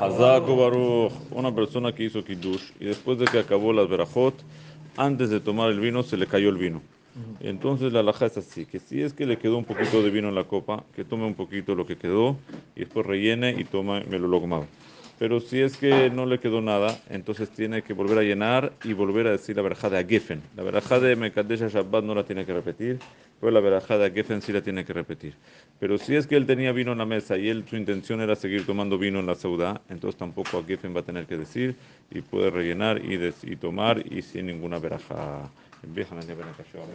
Hazako Baruch, una persona que hizo Kiddush y después de que acabó las verajot, antes de tomar el vino se le cayó el vino. Entonces la alhaja es así, que si es que le quedó un poquito de vino en la copa, que tome un poquito lo que quedó y después rellene y toma me lo logmado. Pero si es que no le quedó nada, entonces tiene que volver a llenar y volver a decir la verajá de Agefen. La verajá de Mekadesh Shabbat no la tiene que repetir, pero la verajá de Agefen sí la tiene que repetir. Pero si es que él tenía vino en la mesa y él su intención era seguir tomando vino en la saudá, entonces tampoco Agefen va a tener que decir y puede rellenar y tomar y sin ninguna verajá.